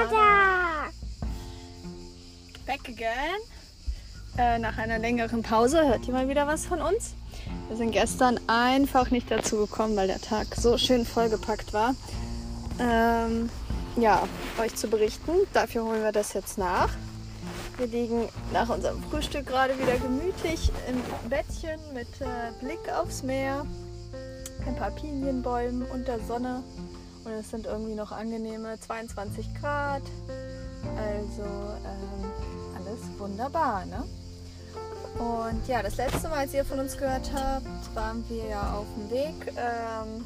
Tada! Back again. Äh, nach einer längeren Pause hört ihr mal wieder was von uns. Wir sind gestern einfach nicht dazu gekommen, weil der Tag so schön vollgepackt war. Ähm, ja, euch zu berichten. Dafür holen wir das jetzt nach. Wir liegen nach unserem Frühstück gerade wieder gemütlich im Bettchen mit äh, Blick aufs Meer, ein paar Pinienbäumen und der Sonne. Und es sind irgendwie noch angenehme 22 Grad. Also ähm, alles wunderbar, ne? Und ja, das letzte Mal, als ihr von uns gehört habt, waren wir ja auf dem Weg ähm,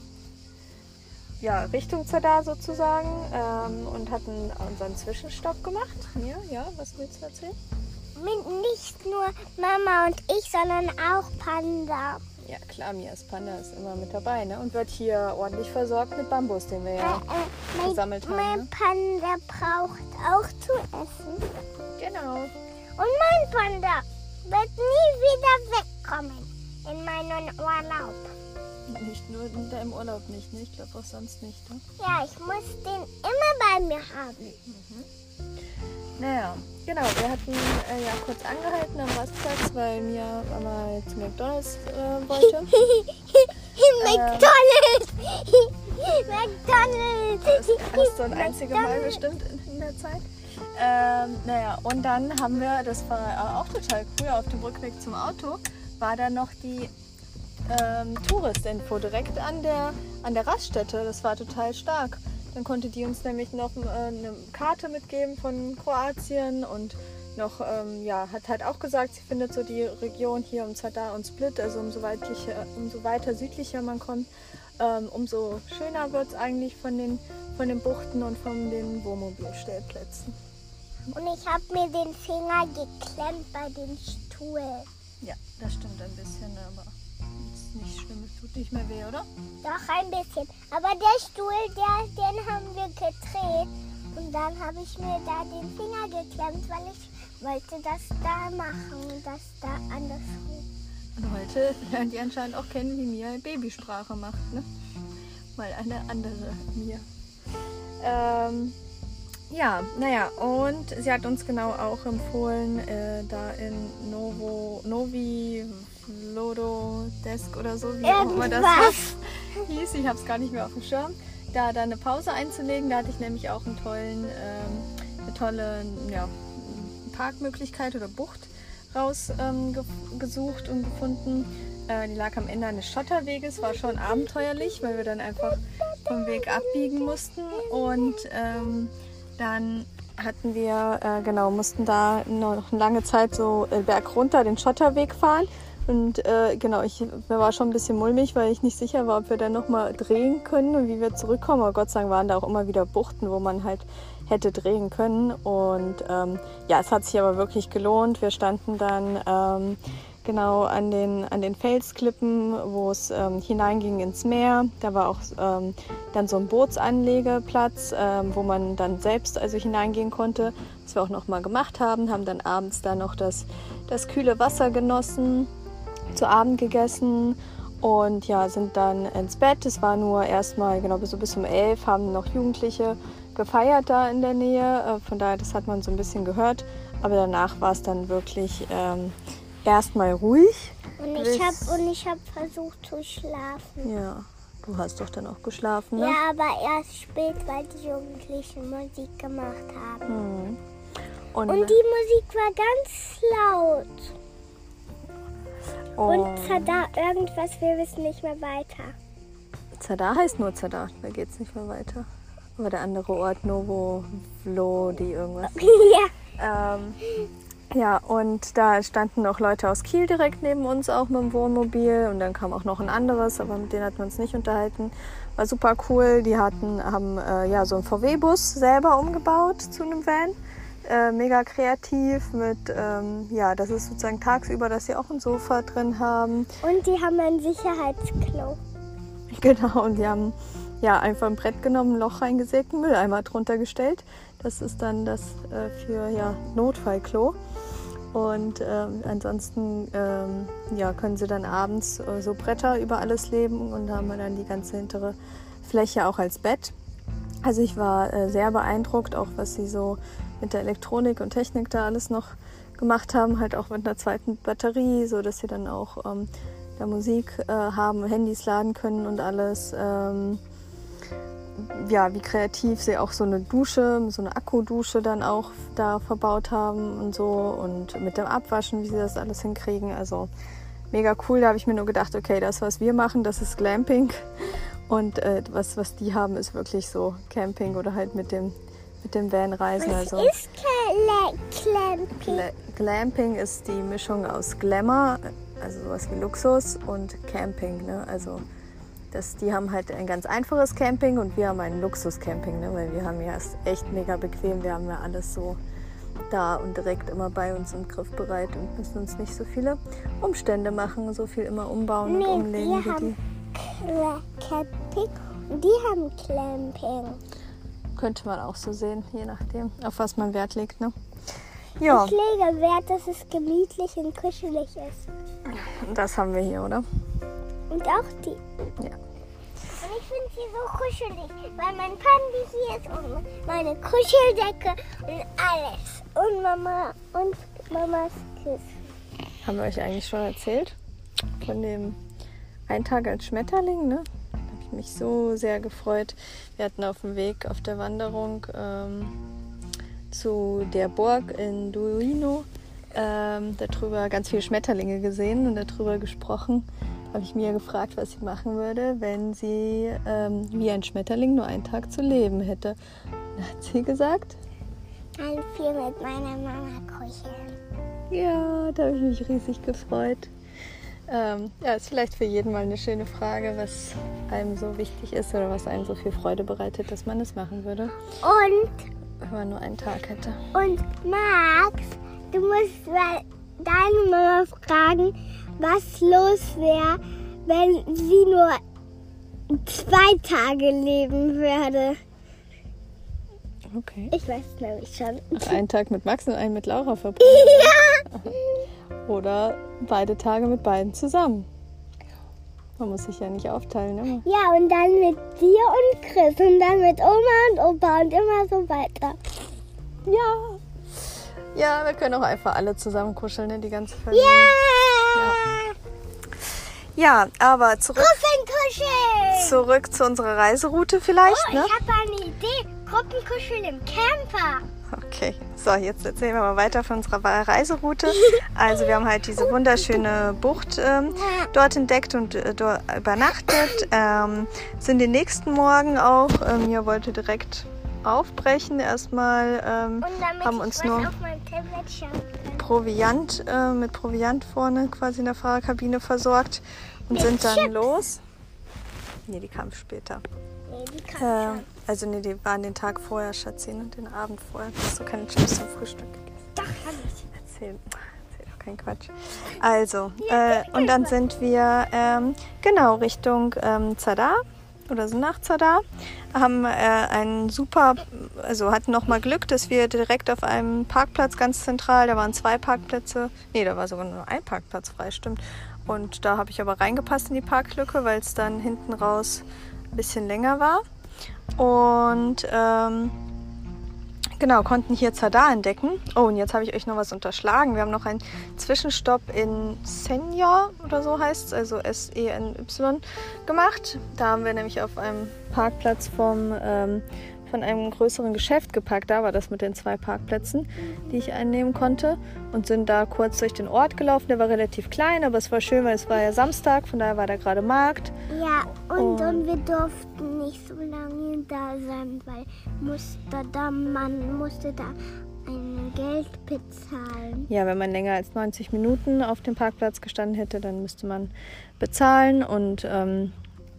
ja, Richtung Zadar sozusagen ähm, und hatten unseren Zwischenstopp gemacht. Mia, ja, was willst du erzählen? Nicht nur Mama und ich, sondern auch Panda. Ja, klar, Mias Panda ist immer mit dabei ne? und wird hier ordentlich versorgt mit Bambus, den wir ja Äh, mein, gesammelt haben. mein Ne? Panda braucht auch zu essen. Genau. Und mein Panda wird nie wieder wegkommen in meinen Urlaub. Nicht nur in deinem Urlaub nicht, ne? Ich glaube auch sonst nicht. Ne? Ja, ich muss den immer bei mir haben. Naja, genau. Wir hatten äh, ja kurz angehalten am Rastplatz, weil Mia mal zu McDonalds äh, wollte. McDonald's! McDonald's! Das erste und einzige Mal bestimmt in, der Zeit. Ähm, naja, und dann haben wir, das war äh, auch total cool, auf dem Rückweg zum Auto, war da noch die ähm, Touristinfo direkt an der, an der Raststätte. Das war total stark. Dann konnte die uns nämlich noch äh, eine Karte mitgeben von Kroatien und noch, ähm, ja, hat halt auch gesagt, sie findet so die Region hier um Zadar und Split, also umso, weitlicher, umso weiter südlicher man kommt, ähm, umso schöner wird es eigentlich von den, von den Buchten und von den Wohnmobilstellplätzen. Und ich habe mir den Finger geklemmt bei dem Stuhl. Ja, das stimmt ein bisschen, aber nicht schlimm, es tut nicht mehr weh, oder? Doch ein bisschen. Aber der Stuhl, der, den haben wir gedreht. Und dann habe ich mir da den Finger geklemmt, weil ich wollte das da machen und das da andersrum. Und heute lernt ihr anscheinend auch kennen, wie Mia Babysprache macht, ne? Mal eine andere Mia. Ähm, ja, naja, und sie hat uns genau auch empfohlen, äh, da in Novo, Novi Lodo Desk oder so, wie auch immer das hieß, ich habe es gar nicht mehr auf dem Schirm, da dann eine Pause einzulegen. Da hatte ich nämlich auch einen tollen, ähm, eine tolle ja, Parkmöglichkeit oder Bucht rausgesucht ähm, ge und gefunden. Äh, die lag am Ende eines Schotterweges, war schon abenteuerlich, weil wir dann einfach vom Weg abbiegen mussten und ähm, dann hatten wir, äh, genau, mussten da noch eine lange Zeit so äh, berg runter den Schotterweg fahren. Und äh, genau, ich mir war schon ein bisschen mulmig, weil ich nicht sicher war, ob wir dann nochmal drehen können und wie wir zurückkommen. Aber Gott sei Dank waren da auch immer wieder Buchten, wo man halt hätte drehen können. Und ähm, ja, es hat sich aber wirklich gelohnt. Wir standen dann ähm, genau an den, an den Felsklippen, wo es ähm, hineinging ins Meer. Da war auch ähm, dann so ein Bootsanlegeplatz, ähm, wo man dann selbst also hineingehen konnte, was wir auch noch mal gemacht haben. Haben dann abends da noch das, das kühle Wasser genossen, zu Abend gegessen und ja, sind dann ins Bett. Es war nur erstmal, genau, bis, so bis um elf haben noch Jugendliche gefeiert da in der Nähe. Äh, Von daher, das hat man so ein bisschen gehört. Aber danach war es dann wirklich ähm, erstmal ruhig. Und ich habe habe versucht zu schlafen. Ja, du hast doch dann auch geschlafen, ne? Ja, aber erst spät, weil die Jugendlichen Musik gemacht haben. Hm. Und, Und die Musik war ganz laut. Und und Zadar irgendwas, wir wissen nicht mehr weiter. Zadar heißt nur Zadar, da geht es nicht mehr weiter. Aber der andere Ort, Novo Vlodi, irgendwas. ja. Ähm, ja, und da standen noch Leute aus Kiel direkt neben uns, auch mit dem Wohnmobil. Und dann kam auch noch ein anderes, aber mit denen hatten wir uns nicht unterhalten. War super cool. Die hatten, haben äh, ja, so einen VW-Bus selber umgebaut zu einem Van. Äh, mega kreativ mit, ähm, ja, das ist sozusagen tagsüber, dass sie auch ein Sofa drin haben. Und die haben ein Sicherheitsklo. Genau, und die haben ja einfach ein Brett genommen, ein Loch reingesägt, einen Mülleimer drunter gestellt. Das ist dann das äh, für ja, Notfallklo. Und ähm, ansonsten ähm, ja, können sie dann abends äh, so Bretter über alles leben und haben dann die ganze hintere Fläche auch als Bett. Also ich war äh, sehr beeindruckt, auch was sie so mit der Elektronik und Technik da alles noch gemacht haben, halt auch mit einer zweiten Batterie, so dass sie dann auch ähm, da Musik äh, haben, Handys laden können und alles. Ähm, ja, wie kreativ sie auch so eine Dusche, so eine Akkudusche dann auch da verbaut haben und so und mit dem Abwaschen, wie sie das alles hinkriegen. Also mega cool. Da habe ich mir nur gedacht, okay, das, was wir machen, das ist Glamping. Und äh, was, was die haben, ist wirklich so Camping oder halt mit dem, mit dem Van reisen. Was also, ist Glamping? Gla Glamping ist die Mischung aus Glamour, also sowas wie Luxus, und Camping. Ne? Also das, die haben halt ein ganz einfaches Camping und wir haben ein Luxus-Camping, ne? weil wir haben ja es echt mega bequem. Wir haben ja alles so da und direkt immer bei uns und griffbereit und müssen uns nicht so viele Umstände machen, so viel immer umbauen Nee, und umlegen wir haben die. Camping und die haben Clamping. Könnte man auch so sehen, je nachdem, auf was man Wert legt. Ne? Ja, Ich lege Wert, dass es gemütlich und kuschelig ist. das haben wir hier, oder? Und auch die. Ja. Und ich finde sie so kuschelig, weil mein Pandi hier ist und meine Kuscheldecke und alles. Und Mama und Mamas Kissen. Haben wir euch eigentlich schon erzählt? Von dem Ein Tag als Schmetterling, ne? Mich so sehr gefreut. Wir hatten auf dem Weg auf der Wanderung ähm, zu der Burg in Duino ähm, darüber ganz viele Schmetterlinge gesehen und darüber gesprochen. Habe ich mir gefragt, was sie machen würde, wenn sie ähm, wie ein Schmetterling nur einen Tag zu leben hätte. Dann hat sie gesagt, Ein viel mit meiner Mama kuscheln. Ja, da habe ich mich riesig gefreut. Ähm, ja, ist vielleicht für jeden mal eine schöne Frage, was einem so wichtig ist oder was einem so viel Freude bereitet, dass man es machen würde, Und, wenn man nur einen Tag hätte. und Max, du musst deine Mama fragen, was los wäre, wenn sie nur zwei Tage leben würde. Okay. Ich weiß es nämlich schon. Einen Tag mit Max und einen mit Laura verbringen. Ja! Oder beide Tage mit beiden zusammen. Man muss sich ja nicht aufteilen, immer. Ja, und dann mit dir und Chris und dann mit Oma und Opa und immer so weiter. Ja. Ja, wir können auch einfach alle zusammen kuscheln, ne? die ganze Familie. Ja! Ja, aber zurück, Gruppenkuscheln! zurück zu unserer Reiseroute vielleicht, Oh, ne? ich habe eine Idee. Gruppenkuscheln im Camper. Okay, so jetzt erzählen wir mal weiter von unserer Reiseroute. Also wir haben halt diese wunderschöne Bucht ähm, dort entdeckt und äh, dort übernachtet. Ähm, sind den nächsten Morgen auch, ähm, hier wollte direkt aufbrechen erstmal, ähm, haben uns nur. Proviant, äh, mit Proviant vorne quasi in der Fahrerkabine versorgt und sind dann Chips. los. Nee, die kam später. Nee, die kann Äh. Also nee, die waren den Tag vorher, Schatzin, und den Abend vorher. Hast du keine Chips zum Frühstück gegessen? Doch, kann ich. Erzähl, erzähl doch keinen Quatsch. Also, äh, und dann sind wir ähm, genau Richtung ähm, Zadar oder so nach Zadar. Haben äh, einen super, also hatten nochmal Glück, dass wir direkt auf einem Parkplatz ganz zentral, da waren zwei Parkplätze, nee, da war sogar nur ein Parkplatz frei, stimmt. Und da habe ich aber reingepasst in die Parklücke, weil es dann hinten raus ein bisschen länger war. Und ähm, Genau, konnten hier Zadar entdecken. Oh, und jetzt habe ich euch noch was unterschlagen. Wir haben noch einen Zwischenstopp in Senja oder so heißt es, also S-E-N-Y gemacht. Da haben wir nämlich auf einem Parkplatz vom, ähm, von einem größeren Geschäft geparkt. Da war das mit den zwei Parkplätzen, die ich einnehmen konnte. Und sind da kurz durch den Ort gelaufen. Der war relativ klein, aber es war schön, weil es war ja Samstag. Von daher war da gerade Markt. Ja, und, Und- und wir durften nicht so lange da sein, weil musste da, man musste da ein Geld bezahlen. Ja, wenn man länger als 90 Minuten auf dem Parkplatz gestanden hätte, dann müsste man bezahlen. Und ähm,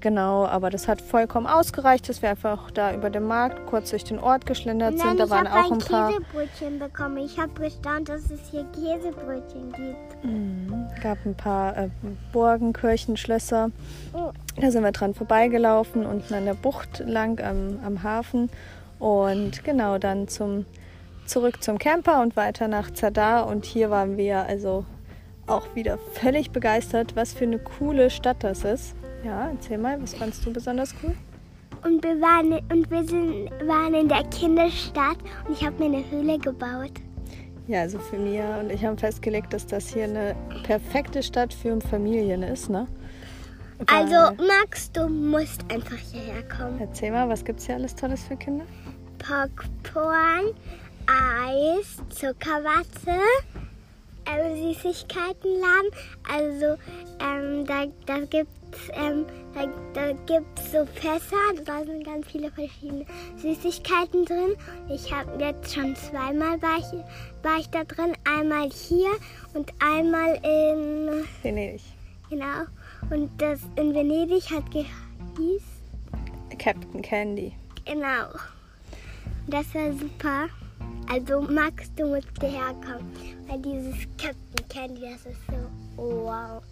genau, aber das hat vollkommen ausgereicht, dass wir einfach da über den Markt kurz durch den Ort geschlendert Und sind. Da waren auch ein ein paar. Käsebrötchen bekommen. Ich habe gestaunt, dass es hier Käsebrötchen gibt. Mhm, gab ein paar äh, Burgen, Kirchen, Schlösser. Oh. Da sind wir dran vorbeigelaufen, unten an der Bucht lang am, am Hafen. Und genau dann zum, zurück zum Camper und weiter nach Zadar. Und hier waren wir also auch wieder völlig begeistert, was für eine coole Stadt das ist. Ja, erzähl mal, was fandst du besonders cool? und wir waren, und wir sind, waren in der Kinderstadt und ich habe mir eine Höhle gebaut. Ja, also für Mia und ich haben festgelegt, dass das hier eine perfekte Stadt für Familien ist, ne? Also Weil- Max, du musst einfach hierher kommen. Erzähl mal, was gibt's hier alles Tolles für Kinder? Popcorn, Eis, Zuckerwatte, ähm, Süßigkeitenladen. Also ähm, da, da gibt ähm, da, da gibt's so Fässer, da sind ganz viele verschiedene Süßigkeiten drin. Ich habe jetzt schon zweimal war ich, war ich da drin. Einmal hier und einmal in Venedig. genau. Und das in Venedig hat gehieß Captain Candy. Genau. Das war super. Also Max, du musst hierher kommen. Weil dieses Captain Candy, das ist so wow.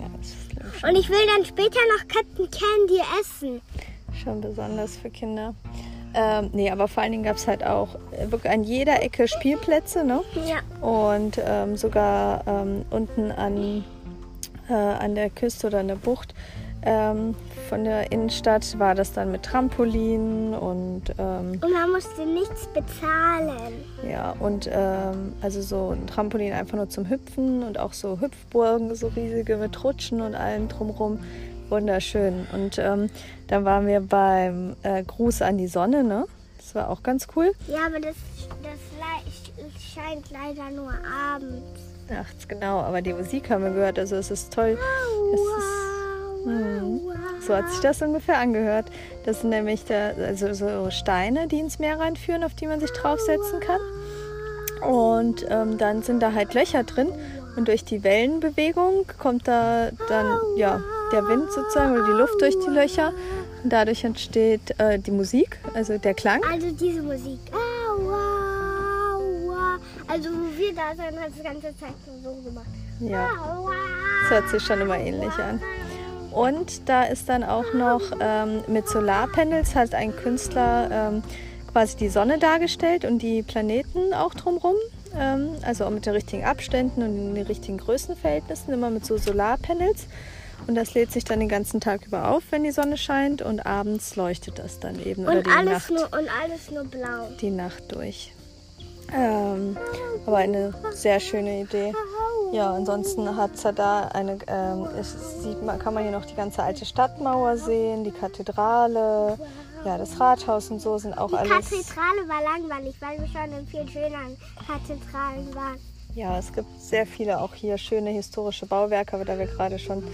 Ja, das Und ich will dann später noch Captain Candy essen. schon besonders für Kinder. Ähm, nee, aber vor allen Dingen gab es halt auch äh, wirklich an jeder Ecke Spielplätze, ne? Ja. Und ähm, sogar ähm, unten an, äh, an der Küste oder an der Bucht ähm, von der Innenstadt war das dann mit Trampolin und ähm, Und man musste nichts bezahlen. ja und ähm, also so ein Trampolin einfach nur zum Hüpfen und auch so Hüpfburgen, so riesige mit Rutschen und allem drumrum. Wunderschön. Und ähm, dann waren wir beim äh, Gruß an die Sonne, ne? Das war auch ganz cool. Ja, aber das, das scheint leider nur abends. Nachts, genau. Aber die Musik haben wir gehört, also es ist toll. Es ist, So hat sich das ungefähr angehört. Das sind nämlich da, also so Steine, die ins Meer reinführen, auf die man sich draufsetzen kann. Und ähm, dann sind da halt Löcher drin und durch die Wellenbewegung kommt da dann ja der Wind sozusagen oder die Luft durch die Löcher und dadurch entsteht äh, die Musik, also der Klang. Also diese Musik. Also wo wir da sind, hat es die ganze Zeit so gemacht. Ja, das hört sich schon immer ähnlich an. Und da ist dann auch noch ähm, mit Solarpanels hat ein Künstler ähm, quasi die Sonne dargestellt und die Planeten auch drumherum. Ähm, also auch mit den richtigen Abständen und in den richtigen Größenverhältnissen, immer mit so Solarpanels. Und das lädt sich dann den ganzen Tag über auf, wenn die Sonne scheint und abends leuchtet das dann eben oder Und alles, Nacht, nur, und alles nur blau. die Nacht durch. Ähm, aber eine sehr schöne Idee. Ja, ansonsten hat es da eine, ähm, es sieht man, kann man hier noch die ganze alte Stadtmauer sehen, die Kathedrale, ja, das Rathaus und so sind auch Die alles. Kathedrale war langweilig, weil wir schon in viel schöneren Kathedralen waren. Ja, es gibt sehr viele auch hier schöne historische Bauwerke, aber da wir gerade schon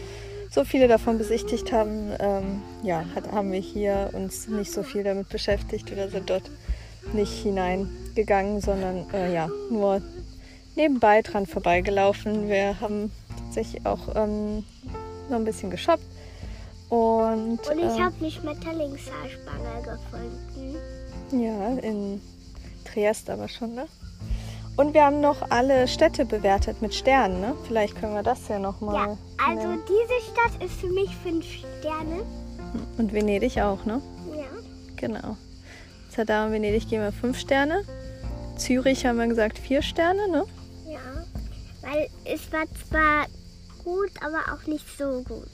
so viele davon besichtigt haben, ähm, ja, hat, haben wir hier uns nicht so viel damit beschäftigt oder sind dort nicht hineingegangen, sondern äh, ja, nur nebenbei dran vorbeigelaufen. Wir haben tatsächlich auch ähm, noch ein bisschen geshoppt. Und, Und ich ähm, habe eine Schmetterlingshaarspange gefunden. ja, in Triest aber schon, ne? Und wir haben noch alle Städte bewertet mit Sternen, ne? Vielleicht können wir das ja nochmal. Ja, also diese Stadt ist für mich fünf Sterne. Und Venedig auch, ne? Ja. Genau. Amsterdam und Venedig geben wir fünf Sterne. Zürich haben wir gesagt vier Sterne, ne? Weil es war zwar gut, aber auch nicht so gut.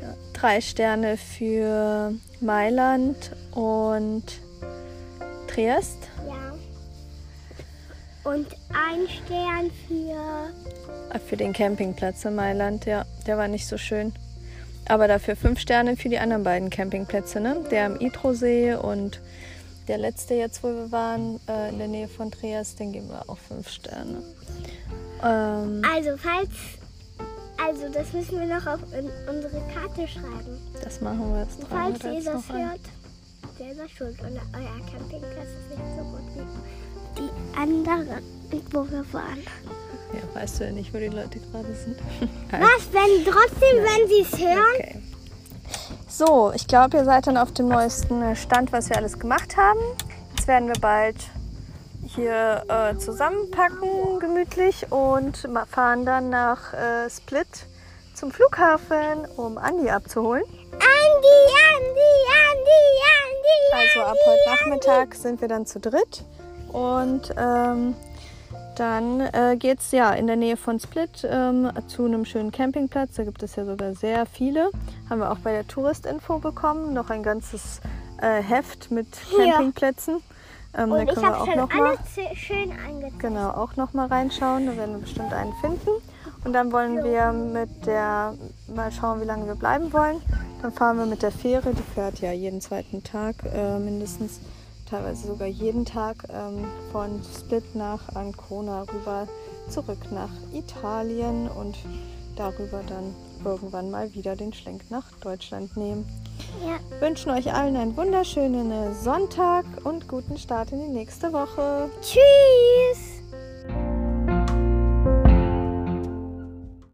Ja. Drei Sterne für Mailand und Triest. Ja. Und ein Stern für. Ah, Für den Campingplatz in Mailand, ja. Der war nicht so schön. Aber dafür fünf Sterne für die anderen beiden Campingplätze, ne? Der am Idrosee und der letzte jetzt, wo wir waren, äh, in der Nähe von Triest, den geben wir auch fünf Sterne. Ähm, Also, falls. Also, das müssen wir noch auf unsere Karte schreiben. das machen wir jetzt. tragen Falls ihr das hört, selber schuld. Und euer Campingplatz ist nicht so gut wie die anderen, wo wir waren. Ja, weißt du ja nicht, wo die Leute gerade sind. Was, wenn trotzdem, wenn sie es hören? Okay. So, ich glaube, ihr seid dann auf dem neuesten Stand, was wir alles gemacht haben. Jetzt werden wir bald hier äh, zusammenpacken, gemütlich, und fahren dann nach äh, Split zum Flughafen, um Andi abzuholen. Andi, Andi, Andi, Andi. Also ab heute Nachmittag sind wir dann zu dritt und ähm, Dann äh, geht es ja in der Nähe von Split ähm, zu einem schönen Campingplatz. Da gibt es ja sogar sehr viele. Haben wir auch bei der Touristinfo bekommen. Noch ein ganzes äh, Heft mit. Campingplätzen. Ähm, Und ich habe schon noch mal, schön angezeigt. genau, auch noch mal reinschauen. Da werden wir bestimmt einen finden. Und dann wollen wir mit der, mal schauen, wie lange wir bleiben wollen. Dann fahren wir mit der Fähre. Die fährt ja jeden zweiten Tag äh, mindestens, teilweise sogar jeden Tag ähm, von Split nach Ancona rüber zurück nach Italien und darüber dann irgendwann mal wieder den Schlenk nach Deutschland nehmen. Ja. Wünschen euch allen einen wunderschönen Sonntag und guten Start in die nächste Woche. Tschüss.